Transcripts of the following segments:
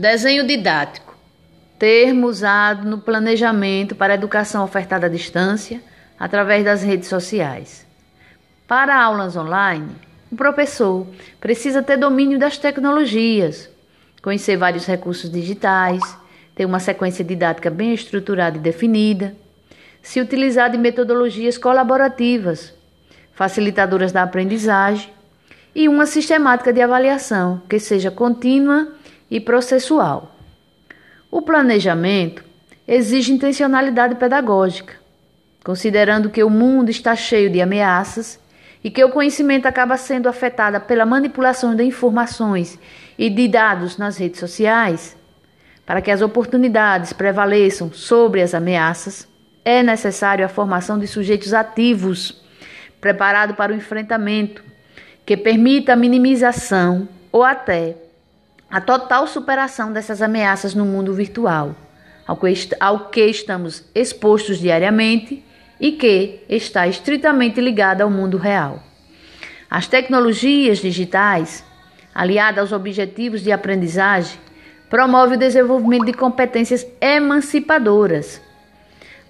Desenho didático. Termo usado no planejamento para a educação ofertada à distância através das redes sociais. Para aulas online, o professor precisa ter domínio das tecnologias, conhecer vários recursos digitais, ter uma sequência didática bem estruturada e definida, se utilizar de metodologias colaborativas, facilitadoras da aprendizagem e uma sistemática de avaliação que seja contínua e processual. O planejamento exige intencionalidade pedagógica, considerando que o mundo está cheio de ameaças e que o conhecimento acaba sendo afetado pela manipulação de informações e de dados nas redes sociais. Para que as oportunidades prevaleçam sobre as ameaças, é necessário a formação de sujeitos ativos, preparados para o enfrentamento, que permita a minimização ou até a total superação dessas ameaças no mundo virtual, ao que, estamos expostos diariamente e que está estritamente ligada ao mundo real. As tecnologias digitais, aliadas aos objetivos de aprendizagem, promovem o desenvolvimento de competências emancipadoras.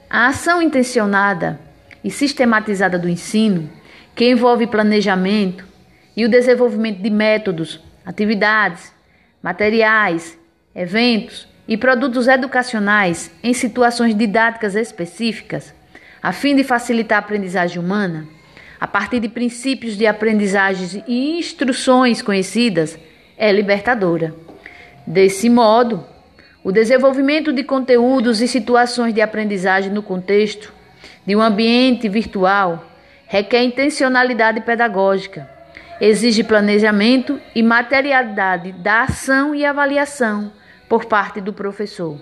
A ação intencionada e sistematizada do ensino, que envolve planejamento e o desenvolvimento de métodos, atividades, materiais, eventos e produtos educacionais em situações didáticas específicas, a fim de facilitar a aprendizagem humana, a partir de princípios de aprendizagem e instruções conhecidas, é libertadora. Desse modo, o desenvolvimento de conteúdos e situações de aprendizagem no contexto de um ambiente virtual requer intencionalidade pedagógica exige planejamento e materialidade da ação e avaliação por parte do professor.